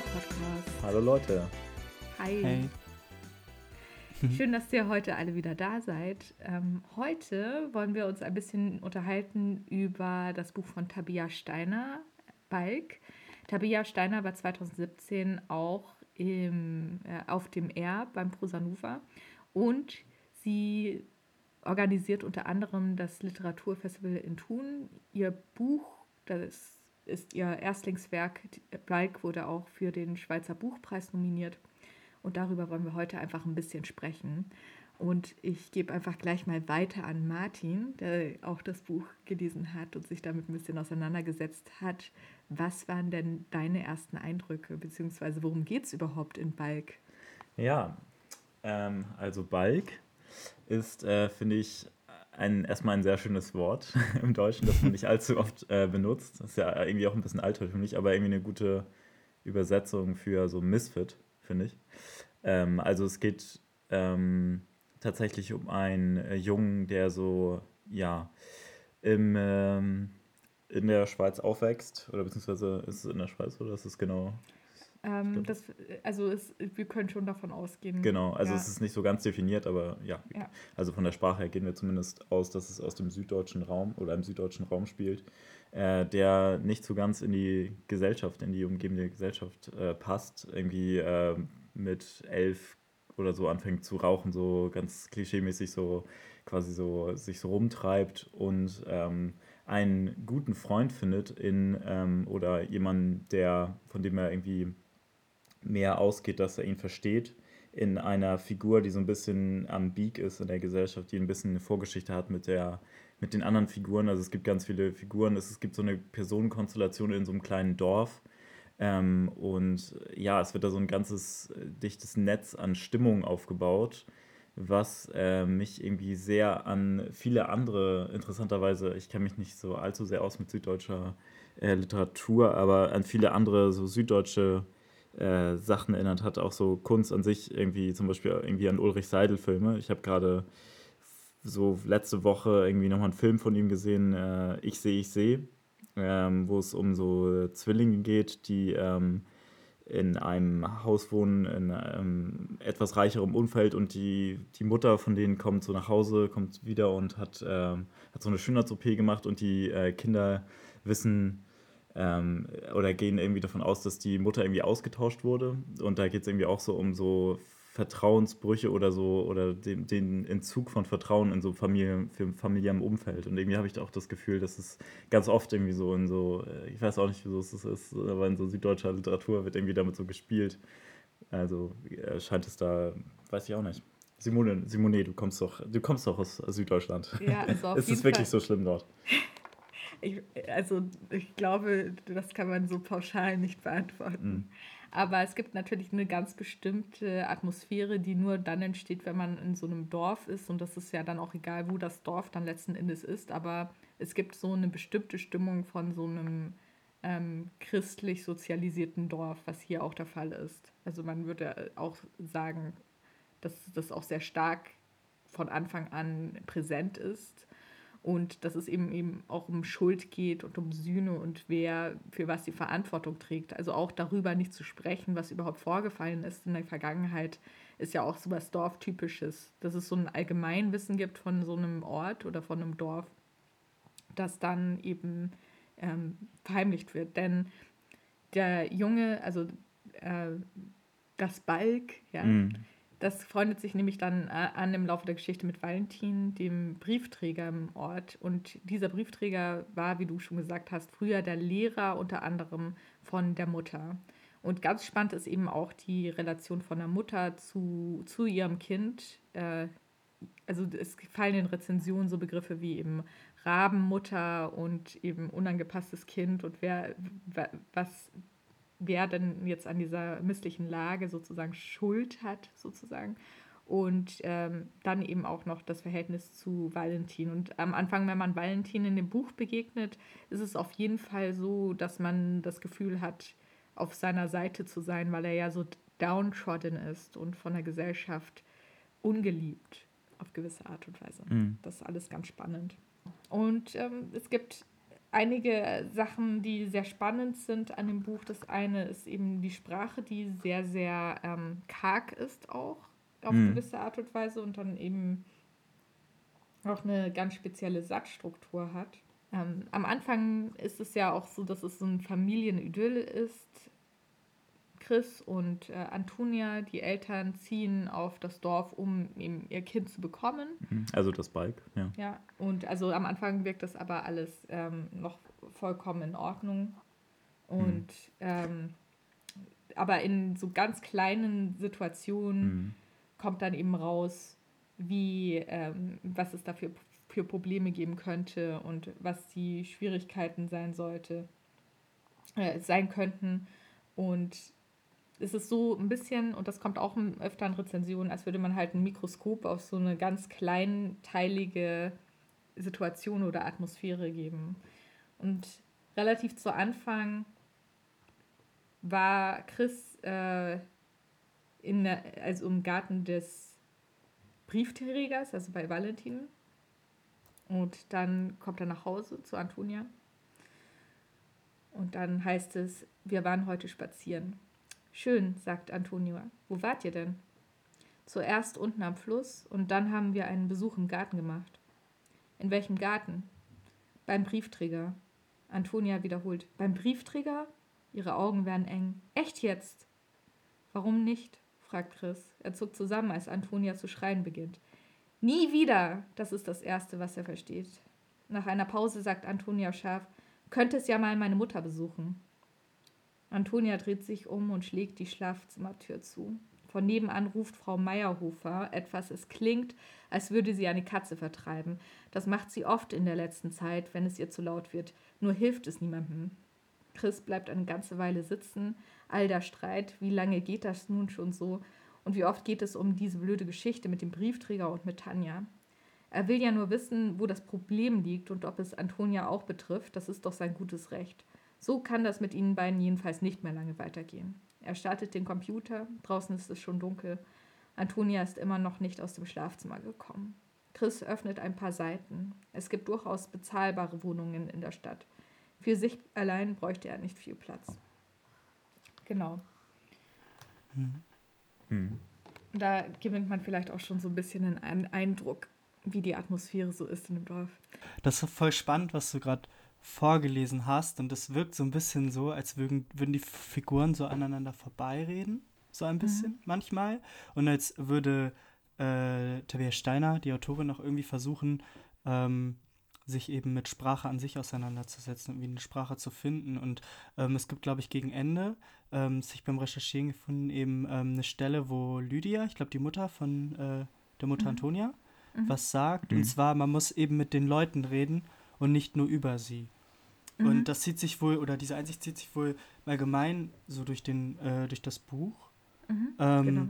Podcast. Hallo Leute. Hi. Hey. Schön, dass ihr heute alle wieder da seid. Ähm, heute wollen wir uns ein bisschen unterhalten über das Buch von Tabia Steiner, Balk. Tabia Steiner war 2017 auch im, äh, auf dem R beim Prosanuva und sie organisiert unter anderem das Literaturfestival in Thun. Ihr Buch, das ist ihr Erstlingswerk, Balk wurde auch für den Schweizer Buchpreis nominiert. Und darüber wollen wir heute einfach ein bisschen sprechen. Und ich gebe einfach gleich mal weiter an Martin, der auch das Buch gelesen hat und sich damit ein bisschen auseinandergesetzt hat. Was waren denn deine ersten Eindrücke, beziehungsweise worum geht es überhaupt in Balk? Ja, ähm, also Balk ist, äh, finde ich, ein, erstmal ein sehr schönes Wort im Deutschen, das man nicht allzu oft äh, benutzt. Das ist ja irgendwie auch ein bisschen altertümlich, aber irgendwie eine gute Übersetzung für so Misfit, finde ich. Ähm, also es geht ähm, tatsächlich um einen äh, Jungen, der so, ja, im, ähm, in der Schweiz aufwächst, oder beziehungsweise ist es in der Schweiz oder ist es genau? Ähm, das, also es, wir können schon davon ausgehen. Genau, also ja. es ist nicht so ganz definiert, aber ja. Ja. Also von der Sprache her gehen wir zumindest aus, dass es aus dem süddeutschen Raum oder im süddeutschen Raum spielt, äh, der nicht so ganz in die Gesellschaft, in die umgebende Gesellschaft äh, passt. Irgendwie äh, mit elf oder so anfängt zu rauchen, so ganz klischeemäßig so quasi so sich so rumtreibt und ähm, einen guten Freund findet in ähm, oder jemanden, der, von dem er irgendwie mehr ausgeht, dass er ihn versteht, in einer Figur, die so ein bisschen am Beak ist in der Gesellschaft, die ein bisschen eine Vorgeschichte hat mit, der, mit den anderen Figuren. Also es gibt ganz viele Figuren, es, es gibt so eine Personenkonstellation in so einem kleinen Dorf. Ähm, und ja, es wird da so ein ganzes äh, dichtes Netz an Stimmung aufgebaut, was äh, mich irgendwie sehr an viele andere, interessanterweise, ich kenne mich nicht so allzu sehr aus mit süddeutscher äh, Literatur, aber an viele andere so süddeutsche äh, Sachen erinnert hat, auch so Kunst an sich, irgendwie zum Beispiel irgendwie an Ulrich Seidel-Filme. Ich habe gerade so letzte Woche irgendwie nochmal einen Film von ihm gesehen, äh, Ich sehe, ich sehe, ähm, wo es um so Zwillinge geht, die ähm, in einem Haus wohnen, in einem etwas reicherem Umfeld und die, die Mutter von denen kommt so nach Hause, kommt wieder und hat, ähm, hat so eine Schönheits-OP gemacht und die äh, Kinder wissen, ähm, oder gehen irgendwie davon aus, dass die Mutter irgendwie ausgetauscht wurde. Und da geht es irgendwie auch so um so Vertrauensbrüche oder so oder den, den Entzug von Vertrauen in so Familie, für familiärem Umfeld. Und irgendwie habe ich auch das Gefühl, dass es ganz oft irgendwie so in so, äh, ich weiß auch nicht, wieso es ist, aber in so süddeutscher Literatur wird irgendwie damit so gespielt. Also äh, scheint es da, weiß ich auch nicht. Simone, Simone, du kommst doch, du kommst doch aus Süddeutschland. Ja, also auf ist es wirklich Fall. so schlimm dort? Ich, also ich glaube, das kann man so pauschal nicht beantworten. Mhm. Aber es gibt natürlich eine ganz bestimmte Atmosphäre, die nur dann entsteht, wenn man in so einem Dorf ist. Und das ist ja dann auch egal, wo das Dorf dann letzten Endes ist. Aber es gibt so eine bestimmte Stimmung von so einem ähm, christlich sozialisierten Dorf, was hier auch der Fall ist. Also man würde auch sagen, dass das auch sehr stark von Anfang an präsent ist. Und dass es eben eben auch um Schuld geht und um Sühne und wer für was die Verantwortung trägt. Also auch darüber nicht zu sprechen, was überhaupt vorgefallen ist in der Vergangenheit, ist ja auch so was Dorftypisches. Dass es so ein Allgemeinwissen gibt von so einem Ort oder von einem Dorf, das dann eben ähm, verheimlicht wird. Denn der Junge, also äh, das Balk, ja, Mhm. Das freundet sich nämlich dann äh, an im Laufe der Geschichte mit Valentin, dem Briefträger im Ort. Und dieser Briefträger war, wie du schon gesagt hast, früher der Lehrer unter anderem von der Mutter. Und ganz spannend ist eben auch die Relation von der Mutter zu, zu ihrem Kind. Äh, also es fallen in Rezensionen so Begriffe wie eben Rabenmutter und eben unangepasstes Kind und wer wa- was wer denn jetzt an dieser misslichen Lage sozusagen Schuld hat, sozusagen. Und ähm, dann eben auch noch das Verhältnis zu Valentin. Und am Anfang, wenn man Valentin in dem Buch begegnet, ist es auf jeden Fall so, dass man das Gefühl hat, auf seiner Seite zu sein, weil er ja so downtrodden ist und von der Gesellschaft ungeliebt auf gewisse Art und Weise. Mhm. Das ist alles ganz spannend. Und ähm, es gibt einige Sachen, die sehr spannend sind an dem Buch. Das eine ist eben die Sprache, die sehr, sehr ähm, karg ist auch auf mhm. gewisse Art und Weise und dann eben auch eine ganz spezielle Satzstruktur hat. Ähm, am Anfang ist es ja auch so, dass es so ein Familienidyll ist. Chris und äh, Antonia, die Eltern, ziehen auf das Dorf, um eben ihr Kind zu bekommen. Mhm. Also das Bike, ja. Ja, und also am Anfang wirkt das aber alles ähm, noch vollkommen in Ordnung. Und mhm. ähm, aber in so ganz kleinen Situationen mhm. kommt dann eben raus, wie, ähm, was es dafür für Probleme geben könnte und was die Schwierigkeiten sein sollte, äh, sein könnten. Und es ist so ein bisschen, und das kommt auch öfter in Rezensionen, als würde man halt ein Mikroskop auf so eine ganz kleinteilige Situation oder Atmosphäre geben. Und relativ zu Anfang war Chris äh, in der, also im Garten des Briefträgers, also bei Valentin. Und dann kommt er nach Hause zu Antonia. Und dann heißt es, wir waren heute spazieren. Schön, sagt Antonia. Wo wart ihr denn? Zuerst unten am Fluss und dann haben wir einen Besuch im Garten gemacht. In welchem Garten? Beim Briefträger. Antonia wiederholt. Beim Briefträger? Ihre Augen werden eng. Echt jetzt? Warum nicht? fragt Chris. Er zuckt zusammen, als Antonia zu schreien beginnt. Nie wieder! Das ist das Erste, was er versteht. Nach einer Pause sagt Antonia scharf, könntest ja mal meine Mutter besuchen. Antonia dreht sich um und schlägt die Schlafzimmertür zu. Von nebenan ruft Frau Meierhofer etwas. Es klingt, als würde sie eine Katze vertreiben. Das macht sie oft in der letzten Zeit, wenn es ihr zu laut wird. Nur hilft es niemandem. Chris bleibt eine ganze Weile sitzen. All der Streit, wie lange geht das nun schon so? Und wie oft geht es um diese blöde Geschichte mit dem Briefträger und mit Tanja? Er will ja nur wissen, wo das Problem liegt und ob es Antonia auch betrifft. Das ist doch sein gutes Recht. So kann das mit ihnen beiden jedenfalls nicht mehr lange weitergehen. Er startet den Computer, draußen ist es schon dunkel. Antonia ist immer noch nicht aus dem Schlafzimmer gekommen. Chris öffnet ein paar Seiten. Es gibt durchaus bezahlbare Wohnungen in der Stadt. Für sich allein bräuchte er nicht viel Platz. Genau. Mhm. Da gewinnt man vielleicht auch schon so ein bisschen einen Eindruck, wie die Atmosphäre so ist in dem Dorf. Das ist voll spannend, was du gerade vorgelesen hast. Und das wirkt so ein bisschen so, als würden, würden die Figuren so aneinander vorbeireden. So ein bisschen mhm. manchmal. Und als würde äh, Tabea Steiner, die Autorin, auch irgendwie versuchen, ähm, sich eben mit Sprache an sich auseinanderzusetzen und wie eine Sprache zu finden. Und ähm, es gibt, glaube ich, gegen Ende ähm, sich beim Recherchieren gefunden, eben ähm, eine Stelle, wo Lydia, ich glaube die Mutter von äh, der Mutter mhm. Antonia, mhm. was sagt. Mhm. Und zwar, man muss eben mit den Leuten reden und nicht nur über sie. Mhm. Und das zieht sich wohl, oder diese Einsicht zieht sich wohl allgemein so durch, den, äh, durch das Buch. Mhm, ähm, genau.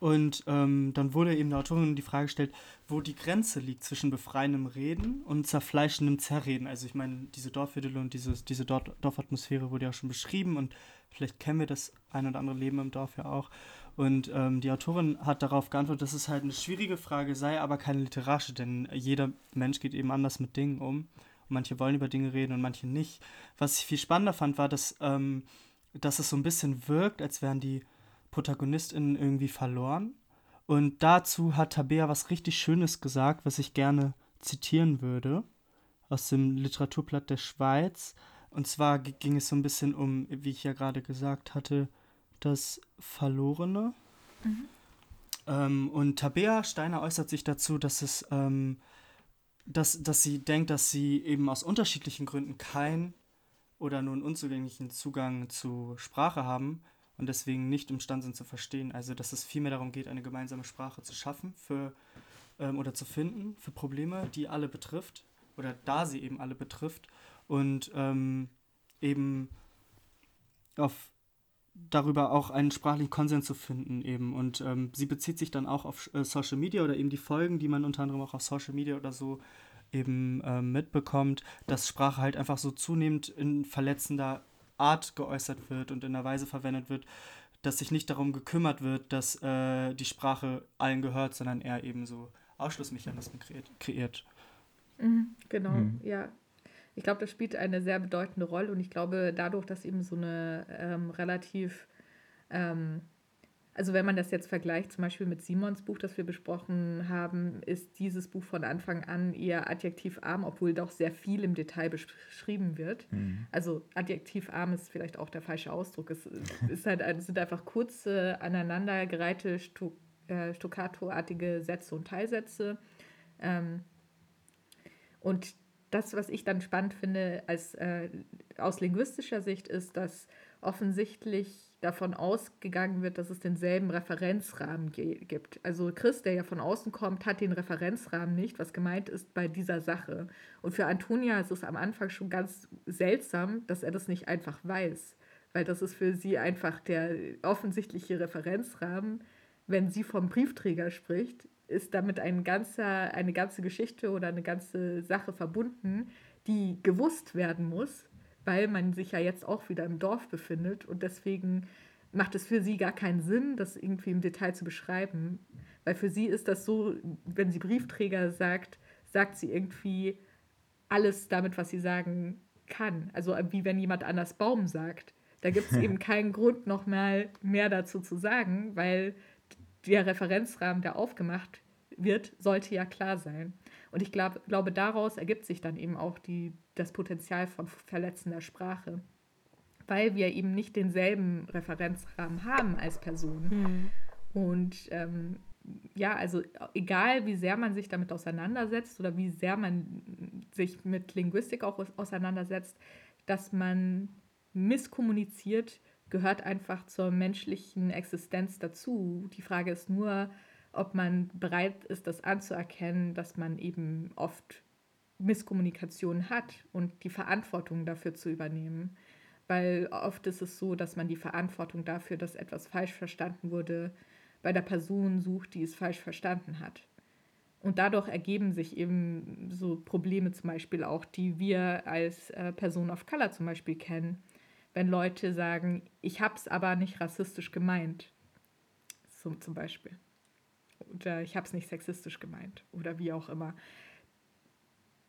Und ähm, dann wurde eben der Autorin die Frage gestellt, wo die Grenze liegt zwischen befreiendem Reden und zerfleischendem Zerreden. Also ich meine, diese Dorfidylle und dieses, diese Dorf Dorfatmosphäre wurde ja schon beschrieben und vielleicht kennen wir das ein oder andere Leben im Dorf ja auch. Und ähm, die Autorin hat darauf geantwortet, dass es halt eine schwierige Frage sei, aber keine literarische, denn jeder Mensch geht eben anders mit Dingen um. Und manche wollen über Dinge reden und manche nicht. Was ich viel spannender fand, war, dass, ähm, dass es so ein bisschen wirkt, als wären die ProtagonistInnen irgendwie verloren. Und dazu hat Tabea was richtig Schönes gesagt, was ich gerne zitieren würde, aus dem Literaturblatt der Schweiz. Und zwar ging es so ein bisschen um, wie ich ja gerade gesagt hatte, das Verlorene. Mhm. Ähm, und Tabea Steiner äußert sich dazu, dass es, ähm, dass, dass sie denkt, dass sie eben aus unterschiedlichen Gründen keinen oder nur einen unzugänglichen Zugang zu Sprache haben und deswegen nicht imstande sind zu verstehen. Also dass es vielmehr darum geht, eine gemeinsame Sprache zu schaffen für ähm, oder zu finden für Probleme, die alle betrifft oder da sie eben alle betrifft und ähm, eben auf darüber auch einen sprachlichen Konsens zu finden eben. Und ähm, sie bezieht sich dann auch auf äh, Social Media oder eben die Folgen, die man unter anderem auch auf Social Media oder so eben äh, mitbekommt, dass Sprache halt einfach so zunehmend in verletzender Art geäußert wird und in einer Weise verwendet wird, dass sich nicht darum gekümmert wird, dass äh, die Sprache allen gehört, sondern eher eben so Ausschlussmechanismen kreiert. kreiert. Mhm, genau, mhm. ja. Ich glaube, das spielt eine sehr bedeutende Rolle und ich glaube, dadurch, dass eben so eine ähm, relativ, ähm, also wenn man das jetzt vergleicht, zum Beispiel mit Simons Buch, das wir besprochen haben, ist dieses Buch von Anfang an eher adjektivarm, obwohl doch sehr viel im Detail beschrieben wird. Mhm. Also adjektivarm ist vielleicht auch der falsche Ausdruck. Es ist halt, es sind einfach kurze, aneinandergereihte Stu äh, Stoccato-artige Sätze und Teilsätze. Ähm, und das, was ich dann spannend finde als, äh, aus linguistischer Sicht, ist, dass offensichtlich davon ausgegangen wird, dass es denselben Referenzrahmen gibt. Also Chris, der ja von außen kommt, hat den Referenzrahmen nicht, was gemeint ist bei dieser Sache. Und für Antonia ist es am Anfang schon ganz seltsam, dass er das nicht einfach weiß, weil das ist für sie einfach der offensichtliche Referenzrahmen. Wenn sie vom Briefträger spricht, ist damit ein ganzer, eine ganze Geschichte oder eine ganze Sache verbunden, die gewusst werden muss, weil man sich ja jetzt auch wieder im Dorf befindet und deswegen macht es für sie gar keinen Sinn, das irgendwie im Detail zu beschreiben, weil für sie ist das so, wenn sie Briefträger sagt, sagt sie irgendwie alles damit, was sie sagen kann. Also wie wenn jemand anders Baum sagt. Da gibt es eben keinen Grund, noch mal mehr dazu zu sagen, weil der Referenzrahmen, der aufgemacht wird, sollte ja klar sein. Und ich glaub, glaube, daraus ergibt sich dann eben auch die, das Potenzial von verletzender Sprache, weil wir eben nicht denselben Referenzrahmen haben als Person. Mhm. Und ähm, ja, also egal wie sehr man sich damit auseinandersetzt oder wie sehr man sich mit Linguistik auch auseinandersetzt, dass man misskommuniziert, gehört einfach zur menschlichen Existenz dazu. Die Frage ist nur, ob man bereit ist, das anzuerkennen, dass man eben oft Misskommunikation hat und die Verantwortung dafür zu übernehmen. Weil oft ist es so, dass man die Verantwortung dafür, dass etwas falsch verstanden wurde, bei der Person sucht, die es falsch verstanden hat. Und dadurch ergeben sich eben so Probleme zum Beispiel auch, die wir als äh, Person of Color zum Beispiel kennen wenn Leute sagen, ich habe es aber nicht rassistisch gemeint. So zum Beispiel. Oder ich habe es nicht sexistisch gemeint. Oder wie auch immer.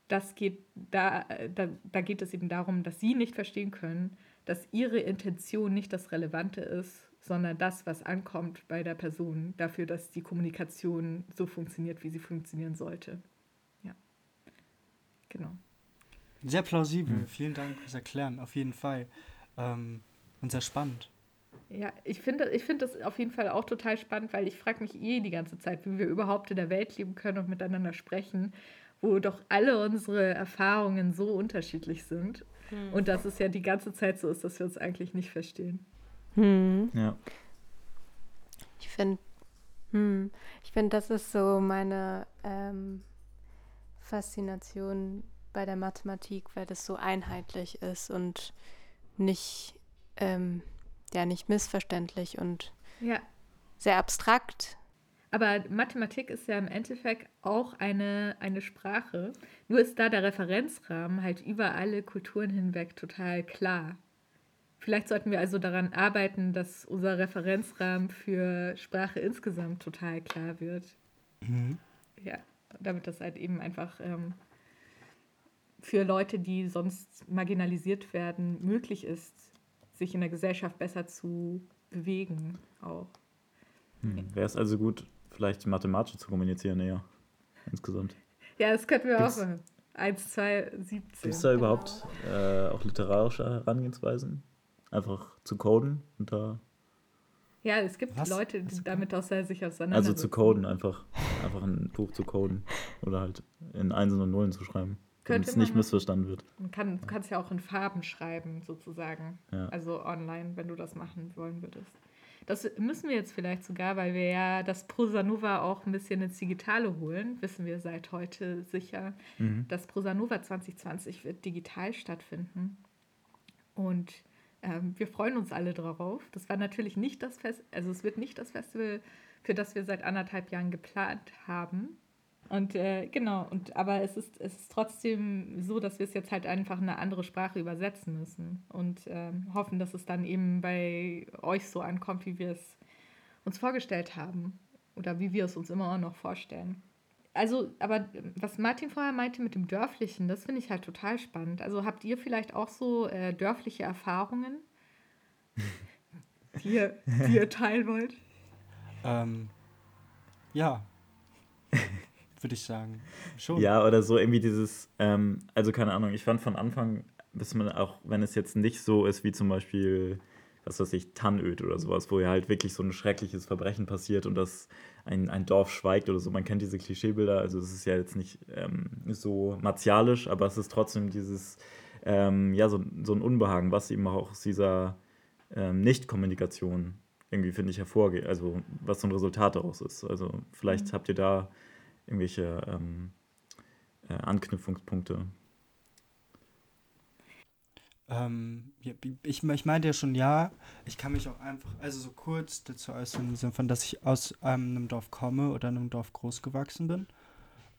Das geht, da, da, da geht es eben darum, dass sie nicht verstehen können, dass ihre Intention nicht das Relevante ist, sondern das, was ankommt bei der Person, dafür, dass die Kommunikation so funktioniert, wie sie funktionieren sollte. Ja. Genau. Sehr plausibel. Mhm. Vielen Dank fürs Erklären, auf jeden Fall ähm, und sehr spannend. Ja, ich finde ich find das auf jeden Fall auch total spannend, weil ich frage mich eh die ganze Zeit, wie wir überhaupt in der Welt leben können und miteinander sprechen, wo doch alle unsere Erfahrungen so unterschiedlich sind. Hm. Und dass es ja die ganze Zeit so ist, dass wir uns eigentlich nicht verstehen. Hm. Ja. Ich finde, hm, ich finde, das ist so meine ähm, Faszination bei der Mathematik, weil das so einheitlich ist und nicht, ähm, ja, nicht missverständlich und ja. sehr abstrakt. Aber Mathematik ist ja im Endeffekt auch eine, eine Sprache. Nur ist da der Referenzrahmen halt über alle Kulturen hinweg total klar. Vielleicht sollten wir also daran arbeiten, dass unser Referenzrahmen für Sprache insgesamt total klar wird. Mhm. Ja, damit das halt eben einfach ähm, für Leute, die sonst marginalisiert werden, möglich ist, sich in der Gesellschaft besser zu bewegen auch. Hm. Wäre es also gut, vielleicht mathematisch zu kommunizieren eher insgesamt? Ja, das könnten wir Gibt's, auch machen. 1, 2, 17. Gibt es da überhaupt äh, auch literarische Herangehensweisen? Einfach zu coden und da. Ja, es gibt Was? Leute, die damit auch sehr sich auseinandersetzen. Also zu coden, einfach, einfach ein Buch zu coden oder halt in Einsen und Nullen zu schreiben damit es nicht missverstanden wird. Man kann, du kannst ja auch in Farben schreiben, sozusagen. Ja. Also online, wenn du das machen wollen würdest. Das müssen wir jetzt vielleicht sogar, weil wir ja das Prosanova auch ein bisschen ins Digitale holen, wissen wir seit heute sicher. Mhm. Das Prosanova 2020 wird digital stattfinden. Und ähm, wir freuen uns alle darauf. Das war natürlich nicht das Fest, also es wird nicht das Festival, für das wir seit anderthalb Jahren geplant haben. Und äh, genau, und aber es ist, es ist trotzdem so, dass wir es jetzt halt einfach in eine andere Sprache übersetzen müssen und äh, hoffen, dass es dann eben bei euch so ankommt, wie wir es uns vorgestellt haben oder wie wir es uns immer noch vorstellen. also, aber was Martin vorher meinte mit dem Dörflichen, das finde ich halt total spannend. Also habt ihr vielleicht auch so äh, dörfliche Erfahrungen, die, ihr, die ihr teilen wollt? Ähm, ja, würde ich sagen. Schon. Ja, oder so irgendwie dieses, ähm, also keine Ahnung, ich fand von Anfang, bis man auch, wenn es jetzt nicht so ist wie zum Beispiel, was weiß ich, Tannöd oder sowas, wo ja halt wirklich so ein schreckliches Verbrechen passiert und das ein, ein Dorf schweigt oder so. Man kennt diese Klischeebilder, also es ist ja jetzt nicht ähm, so martialisch, aber es ist trotzdem dieses, ähm, ja, so, so ein Unbehagen, was eben auch aus dieser ähm, Nicht-Kommunikation irgendwie, finde ich, hervorgeht, also was so ein Resultat daraus ist. Also vielleicht mhm. habt ihr da irgendwelche ähm, äh, Anknüpfungspunkte. Ähm, ich, ich meinte ja schon, ja, ich kann mich auch einfach, also so kurz dazu äußern, im Sinne von, dass ich aus ähm, einem Dorf komme oder einem Dorf groß gewachsen bin.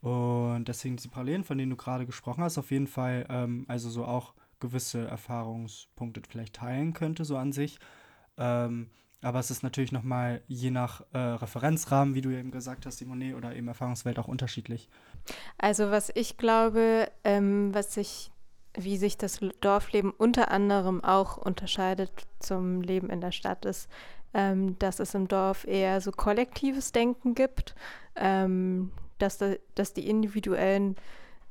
Und deswegen diese Parallelen, von denen du gerade gesprochen hast, auf jeden Fall, ähm, also so auch gewisse Erfahrungspunkte vielleicht teilen könnte, so an sich. Ähm, aber es ist natürlich nochmal je nach äh, Referenzrahmen, wie du eben gesagt hast, Simone, oder eben Erfahrungswelt auch unterschiedlich. Also was ich glaube, ähm, was sich, wie sich das Dorfleben unter anderem auch unterscheidet zum Leben in der Stadt, ist, ähm, dass es im Dorf eher so kollektives Denken gibt, ähm, dass, da, dass die individuellen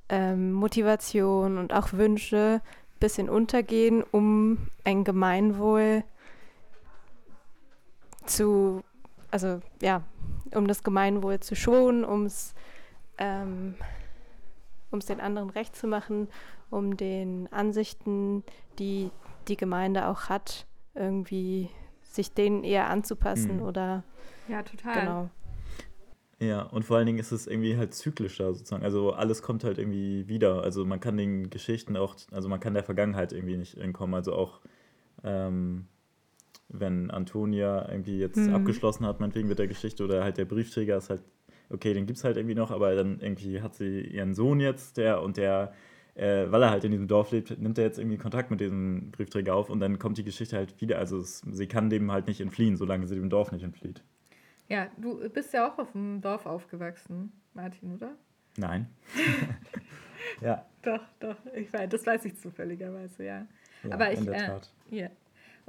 ähm, Motivationen und auch Wünsche ein bisschen untergehen, um ein Gemeinwohl zu zu, also ja, um das Gemeinwohl zu schonen, um es ähm, den anderen recht zu machen, um den Ansichten, die die Gemeinde auch hat, irgendwie sich denen eher anzupassen mhm. oder ja total. Genau. Ja und vor allen Dingen ist es irgendwie halt zyklischer sozusagen. Also alles kommt halt irgendwie wieder. Also man kann den Geschichten auch also man kann der Vergangenheit irgendwie nicht entkommen. Also auch ähm, wenn Antonia irgendwie jetzt mhm. abgeschlossen hat, meinetwegen mit der Geschichte oder halt der Briefträger ist halt, okay, den gibt es halt irgendwie noch, aber dann irgendwie hat sie ihren Sohn jetzt, der und der, äh, weil er halt in diesem Dorf lebt, nimmt er jetzt irgendwie Kontakt mit diesem Briefträger auf und dann kommt die Geschichte halt wieder. Also es, sie kann dem halt nicht entfliehen, solange sie dem Dorf nicht entflieht. Ja, du bist ja auch auf dem Dorf aufgewachsen, Martin, oder? Nein. ja. Doch, doch. Ich weiß, das weiß ich zufälligerweise, ja. ja aber ich, in der äh, Tat. Äh, yeah.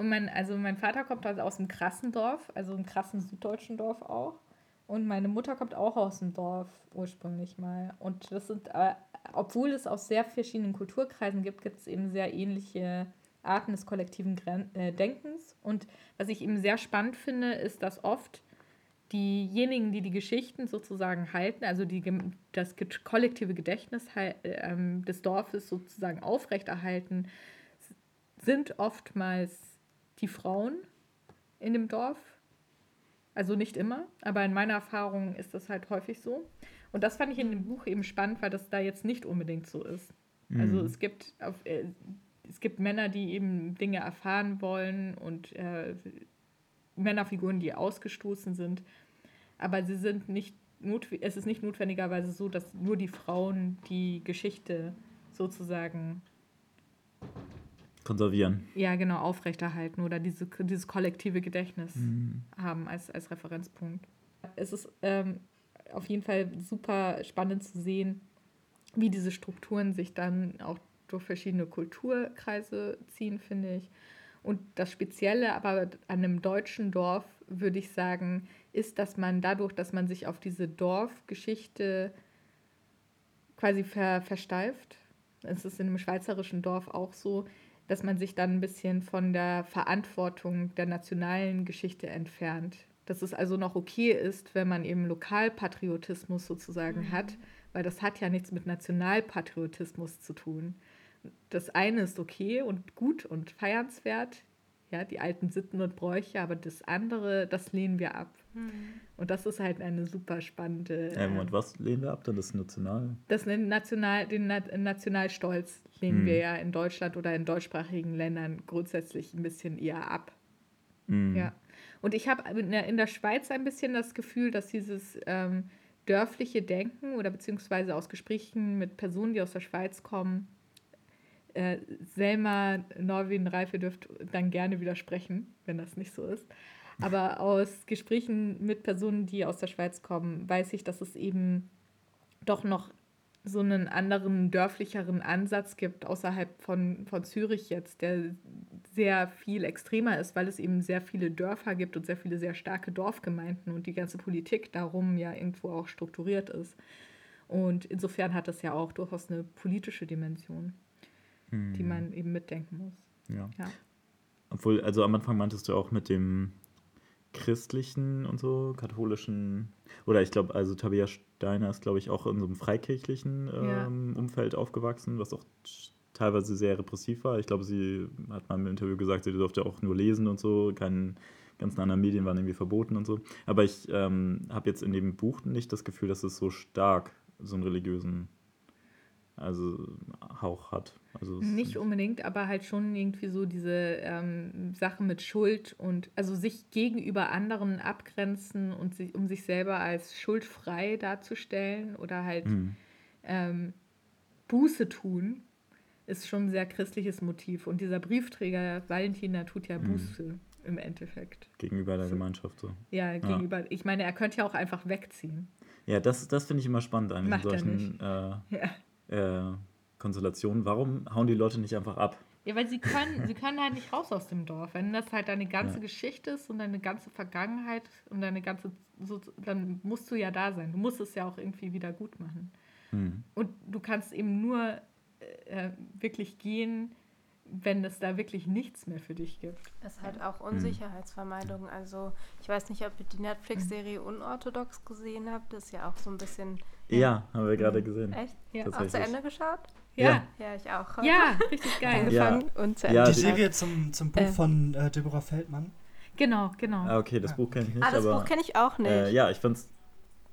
Und mein, also mein Vater kommt also aus einem krassen Dorf, also einem krassen süddeutschen Dorf auch. Und meine Mutter kommt auch aus dem Dorf ursprünglich mal. Und das sind, äh, obwohl es aus sehr verschiedenen Kulturkreisen gibt, gibt es eben sehr ähnliche Arten des kollektiven Gren äh, Denkens. Und was ich eben sehr spannend finde, ist, dass oft diejenigen, die die Geschichten sozusagen halten, also die, das kollektive Gedächtnis äh, des Dorfes sozusagen aufrechterhalten, sind oftmals die Frauen in dem Dorf. Also nicht immer, aber in meiner Erfahrung ist das halt häufig so. Und das fand ich in dem Buch eben spannend, weil das da jetzt nicht unbedingt so ist. Also mhm. Also es gibt auf, äh, es gibt Männer, die eben Dinge erfahren wollen und äh, Männerfiguren, die ausgestoßen sind. Aber sie sind nicht es ist nicht notwendigerweise so, dass nur die Frauen die Geschichte sozusagen konservieren. Ja, genau, aufrechterhalten oder diese, dieses kollektive Gedächtnis mhm. haben als, als Referenzpunkt. Es ist ähm, auf jeden Fall super spannend zu sehen, wie diese Strukturen sich dann auch durch verschiedene Kulturkreise ziehen, finde ich. Und das Spezielle aber an einem deutschen Dorf, würde ich sagen, ist, dass man dadurch, dass man sich auf diese Dorfgeschichte quasi ver versteift, es ist in einem schweizerischen Dorf auch so, dass man sich dann ein bisschen von der Verantwortung der nationalen Geschichte entfernt. Dass es also noch okay ist, wenn man eben Lokalpatriotismus sozusagen mhm. hat, weil das hat ja nichts mit Nationalpatriotismus zu tun. Das eine ist okay und gut und feiernswert, ja, die alten Sitten und Bräuche, aber das andere, das lehnen wir ab. Mhm. Und das ist halt eine super spannende. Ähm, und was lehnen wir ab? Dann das National? Das National, den Nationalstolz lehnen mhm. wir ja in Deutschland oder in deutschsprachigen Ländern grundsätzlich ein bisschen eher ab. Mhm. Ja. Und ich habe in der Schweiz ein bisschen das Gefühl, dass dieses ähm, dörfliche Denken oder beziehungsweise aus Gesprächen mit Personen, die aus der Schweiz kommen, äh, Selma, Norwin, Reife dürft dann gerne widersprechen, wenn das nicht so ist. Aber aus Gesprächen mit Personen, die aus der Schweiz kommen, weiß ich, dass es eben doch noch so einen anderen, dörflicheren Ansatz gibt, außerhalb von, von Zürich jetzt, der sehr viel extremer ist, weil es eben sehr viele Dörfer gibt und sehr viele sehr starke Dorfgemeinden und die ganze Politik darum ja irgendwo auch strukturiert ist. Und insofern hat es ja auch durchaus eine politische Dimension, hm. die man eben mitdenken muss. Ja. ja. Obwohl, also am Anfang meintest du auch mit dem christlichen und so, katholischen, oder ich glaube, also Tabea Steiner ist, glaube ich, auch in so einem freikirchlichen ähm, ja. Umfeld aufgewachsen, was auch teilweise sehr repressiv war. Ich glaube, sie hat mal im Interview gesagt, sie durfte auch nur lesen und so, keinen ganzen anderen Medien waren irgendwie verboten und so. Aber ich ähm, habe jetzt in dem Buch nicht das Gefühl, dass es so stark so einen religiösen also Hauch hat. Also Nicht unbedingt, aber halt schon irgendwie so diese ähm, Sache mit Schuld und also sich gegenüber anderen abgrenzen und sich, um sich selber als schuldfrei darzustellen oder halt mhm. ähm, Buße tun, ist schon ein sehr christliches Motiv. Und dieser Briefträger Valentina tut ja mhm. Buße mhm. im Endeffekt. Gegenüber der Gemeinschaft so. Ja, gegenüber. Ja. Ich meine, er könnte ja auch einfach wegziehen. Ja, das, das finde ich immer spannend an solchen. Äh, ja äh, Konstellation. Warum hauen die Leute nicht einfach ab? Ja, weil sie können, sie können halt nicht raus aus dem Dorf. Wenn das halt deine ganze ja. Geschichte ist und deine ganze Vergangenheit und deine ganze, so, dann musst du ja da sein. Du musst es ja auch irgendwie wieder gut machen. Hm. Und du kannst eben nur äh, wirklich gehen, wenn es da wirklich nichts mehr für dich gibt. Das ist halt auch Unsicherheitsvermeidung. Also ich weiß nicht, ob ihr die Netflix-Serie Unorthodox gesehen habt. Das ist ja auch so ein bisschen ja, haben wir gerade gesehen. Echt? Ja. Auch zu Ende geschaut? Ja. Ja, ich auch. Ja, richtig geil. Angefangen ja. und zu Ende. Ja, die Serie zum, zum Buch äh. von äh, Deborah Feldmann. Genau, genau. Ah, okay, das Buch kenne ich nicht. Ah, das aber, Buch kenne ich auch nicht. Äh, ja, ich fand's.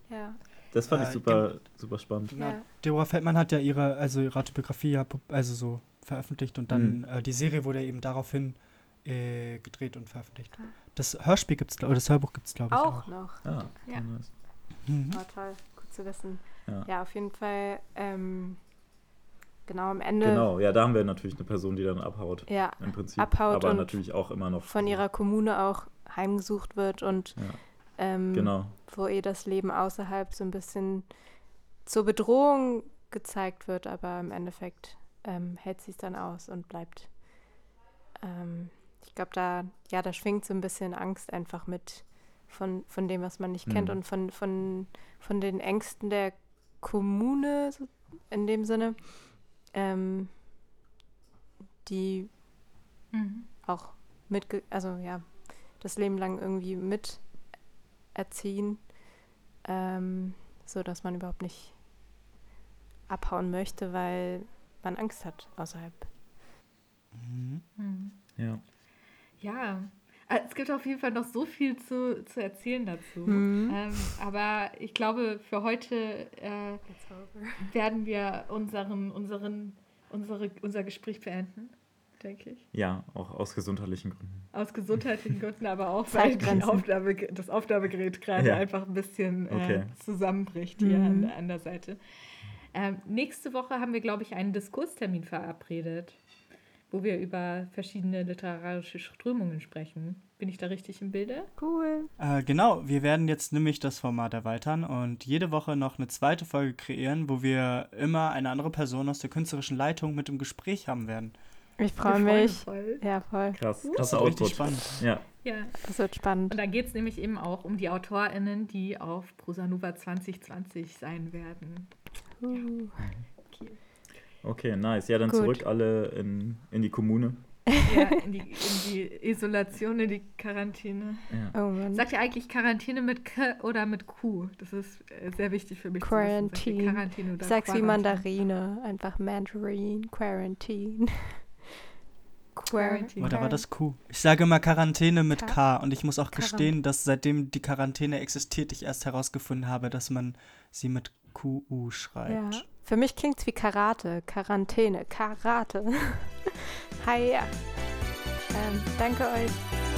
Ja. Das fand ich super, super spannend. Ja. Deborah Feldmann hat ja ihre, also ihre Autobiografie ja, also so veröffentlicht und dann mhm. äh, die Serie wurde eben daraufhin äh, gedreht und veröffentlicht. Ah. Das Hörspiel gibt es, oder das Hörbuch gibt es, glaube ich, auch. Auch noch. Ah, ja. Mhm. Oh, toll, gut zu wissen. Ja, ja auf jeden Fall. Ähm, genau, am Ende. Genau, ja, da haben wir natürlich eine Person, die dann abhaut. Ja, im Prinzip. Abhaut aber natürlich auch immer noch. Von ihrer Kommune auch heimgesucht wird und ja. ähm, genau. wo ihr das Leben außerhalb so ein bisschen zur Bedrohung gezeigt wird, aber im Endeffekt ähm, hält sie es dann aus und bleibt. Ähm, ich glaube, da, ja, da schwingt so ein bisschen Angst einfach mit von, von dem, was man nicht kennt mhm. und von, von, von den Ängsten der Kommune in dem Sinne, ähm, die mhm. auch mit, also ja, das Leben lang irgendwie mit erziehen, ähm, so dass man überhaupt nicht abhauen möchte, weil man Angst hat außerhalb. Mhm. Mhm. Ja. Ja, äh, es gibt auf jeden Fall noch so viel zu, zu erzählen dazu. Mhm. Ähm, aber ich glaube, für heute äh, werden wir unseren, unseren, unsere, unser Gespräch beenden, denke ich. Ja, auch aus gesundheitlichen Gründen. Aus gesundheitlichen Gründen, aber auch, weil Aufnahme, das Aufnahmegerät gerade ja. einfach ein bisschen äh, okay. zusammenbricht hier mhm. an, an, der Seite. Ähm, nächste Woche haben wir, glaube ich, einen Diskurstermin verabredet wo wir über verschiedene literarische Strömungen sprechen. Bin ich da richtig im Bilde? Cool. Äh, genau, wir werden jetzt nämlich das Format erweitern und jede Woche noch eine zweite Folge kreieren, wo wir immer eine andere Person aus der künstlerischen Leitung mit im Gespräch haben werden. Ich freue mich. Voll. Ja, voll. Krass, das ist richtig spannend. Ja. ja. Das wird spannend. Und da geht es nämlich eben auch um die AutorInnen, die auf Prosanova 2020 sein werden. Uh. Ja. Okay, nice. Ja, dann Gut. zurück alle in, in die Kommune. Ja, in die, in die Isolation, in die Quarantäne. Ja. Oh Mann. Sagt ihr eigentlich Quarantäne mit K oder mit Q? Das ist äh, sehr wichtig für mich. Quarantine. Quarantäne oder Sag's wie Mandarine. Einfach Mandarin. Quarantine. Quarantine. Oder war das Q? Ich sage immer Quarantäne mit K, K und ich muss auch gestehen, dass seitdem die Quarantäne existiert, ich erst herausgefunden habe, dass man sie mit QU schreibt. Ja. Für mich klingt es wie Karate, Quarantäne, Karate. Hi, ja. Ähm, danke euch.